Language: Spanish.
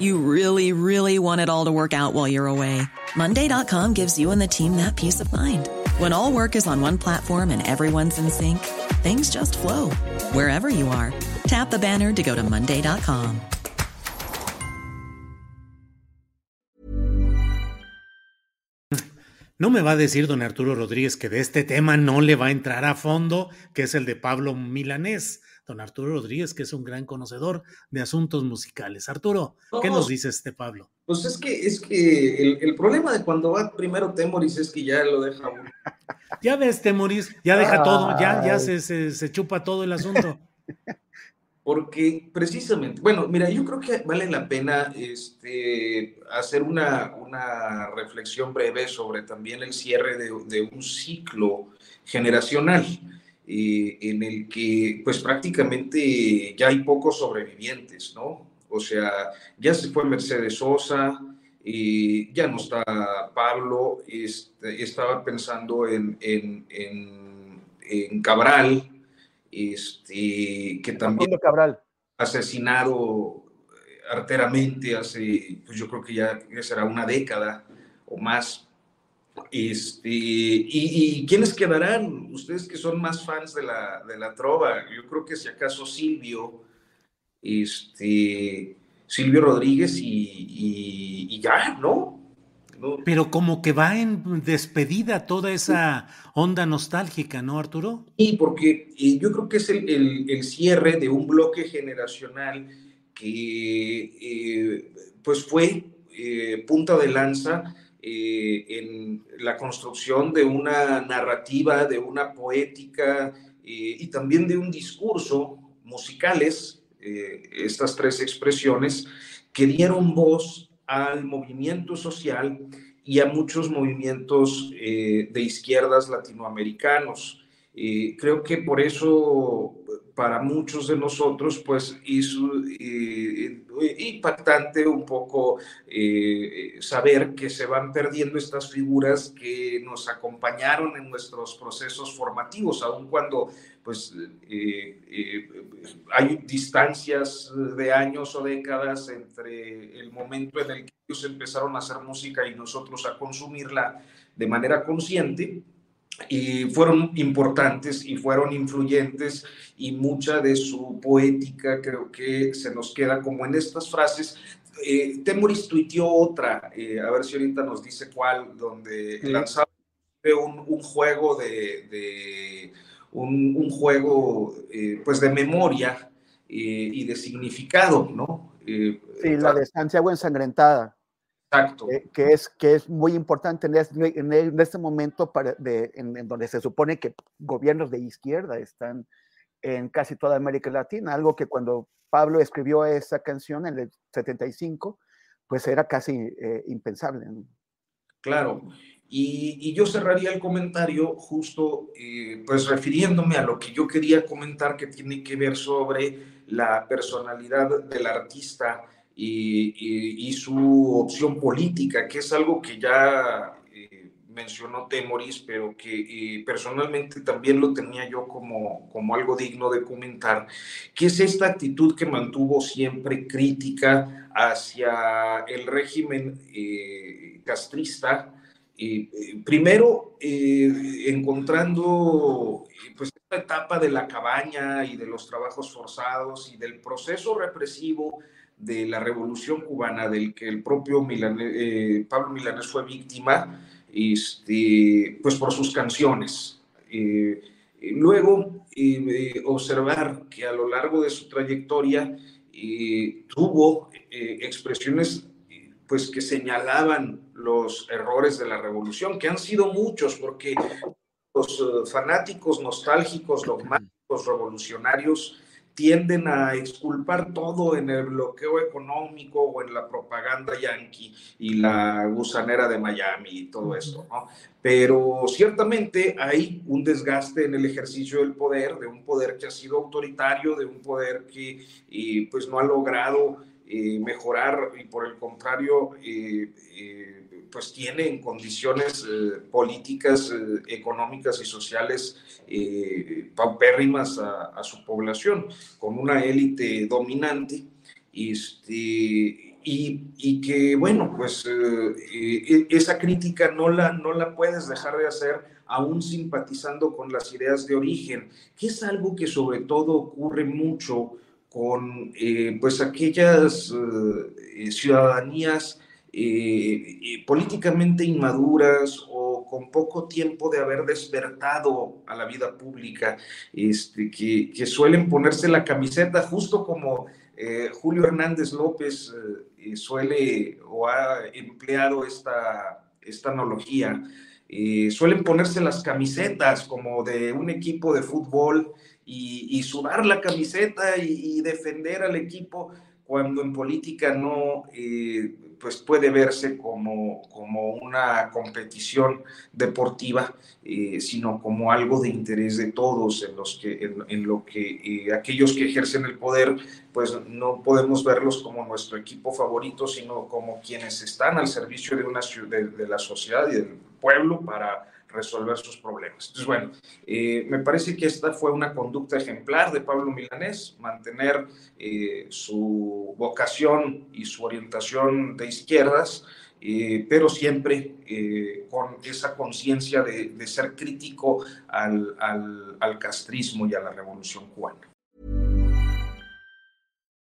You really, really want it all to work out while you're away. Monday.com gives you and the team that peace of mind. When all work is on one platform and everyone's in sync, things just flow wherever you are. Tap the banner to go to Monday.com. No me va a decir don Arturo Rodríguez que de este tema no le va a entrar a fondo, que es el de Pablo Milanés. Don Arturo Rodríguez, que es un gran conocedor de asuntos musicales. Arturo, ¿qué No, nos dice este Pablo? Pues es que, es que el, el problema de cuando va primero Temoris es que ya lo deja. Ya ves, Temoris, ya deja todo, ya, ya se, se, se chupa todo el asunto. Porque precisamente, bueno, mira, yo creo que vale la pena este, hacer una, una reflexión breve sobre también el cierre de, de un ciclo generacional eh, en el que pues prácticamente ya hay pocos sobrevivientes, ¿no? O sea, ya se fue Mercedes Sosa, eh, ya no está Pablo, este, estaba pensando en, en, en, en Cabral, este, que también Cabral. asesinado eh, arteramente hace, pues yo creo que ya será una década o más. Este, y, y quiénes quedarán? Ustedes que son más fans de la, de la trova, yo creo que si acaso Silvio, este, Silvio Rodríguez y, y- y ya, ¿no? ¿No? Pero como que va en despedida toda esa onda nostálgica, ¿no, Arturo? Y porque eh, yo creo que es el, el- el cierre de un bloque generacional que eh, pues fue eh, punta de lanza eh, en la construcción de una narrativa, de una poética eh, y también de un discurso musicales, eh, estas tres expresiones, que dieron voz al movimiento social y a muchos movimientos eh, de izquierdas latinoamericanos. Eh, creo que por eso para muchos de nosotros pues hizo eh, impactante un poco eh, saber que se van perdiendo estas figuras que nos acompañaron en nuestros procesos formativos, aun cuando pues eh, eh, hay distancias de años o décadas entre el momento en el que ellos empezaron a hacer música y nosotros a consumirla de manera consciente y fueron importantes y fueron influyentes y mucha de su poética creo que se nos queda como en estas frases. Eh, Temoris tuiteó otra, eh, a ver si ahorita nos dice cuál, donde lanzaba un, un juego de, de un, un, juego eh, pues de memoria eh, y de significado, ¿no? Eh, Sí, la de Santiago ensangrentada. Exacto. Eh, que, es, que es muy importante en este, en este momento para de, en, en donde se supone que gobiernos de izquierda están en casi toda América Latina, algo que cuando Pablo escribió esa canción en el 75, pues era casi eh, impensable. ¿no? Claro, y, y, yo cerraría el comentario justo eh, pues refiriéndome a lo que yo quería comentar que tiene que ver sobre la personalidad del artista y, su opción política, que es algo que ya eh, mencionó Temoris, pero que eh, personalmente también lo tenía yo como, como algo digno de comentar, que es esta actitud que mantuvo siempre crítica hacia el régimen eh, castrista, eh, primero eh, encontrando pues esta etapa de la cabaña y de los trabajos forzados y del proceso represivo de la revolución cubana del que el propio eh, Pablo Milanés fue víctima este, pues por sus canciones. Eh, luego, eh, observar que a lo largo de su trayectoria tuvo expresiones pues que señalaban los errores de la revolución, que han sido muchos, porque los fanáticos nostálgicos, dogmáticos, revolucionarios, tienden a exculpar todo en el bloqueo económico o en la propaganda yanqui y la gusanera de Miami y todo esto, ¿no? Pero ciertamente hay un desgaste en el ejercicio del poder, de un poder que ha sido autoritario, de un poder que pues no ha logrado eh, mejorar y por el contrario eh, eh, pues tiene en condiciones eh, políticas, eh, económicas y sociales eh, paupérrimas a, su población, con una élite dominante. Este, y, y, que, bueno, pues e, esa crítica no la, no la puedes dejar de hacer aún simpatizando con las ideas de origen, que es algo que sobre todo ocurre mucho con pues aquellas ciudadanías eh, políticamente inmaduras o con poco tiempo de haber despertado a la vida pública, este, que, que suelen ponerse la camiseta justo como eh, Julio Hernández López eh, suele o ha empleado esta, esta analogía. suelen ponerse las camisetas como de un equipo de fútbol y, sudar la camiseta y, y, defender al equipo cuando en política no pues puede verse como, como una competición deportiva, eh, sino como algo de interés de todos, en, los que, en, lo que eh, aquellos que ejercen el poder, pues no podemos verlos como nuestro equipo favorito, sino como quienes están al servicio de, una, de, de la sociedad y del pueblo para resolver sus problemas. Entonces, bueno, eh, me parece que esta fue una conducta ejemplar de Pablo Milanés, mantener eh, su vocación y su orientación de izquierdas, eh, pero siempre con esa conciencia de, ser crítico al, al castrismo y a la revolución cubana.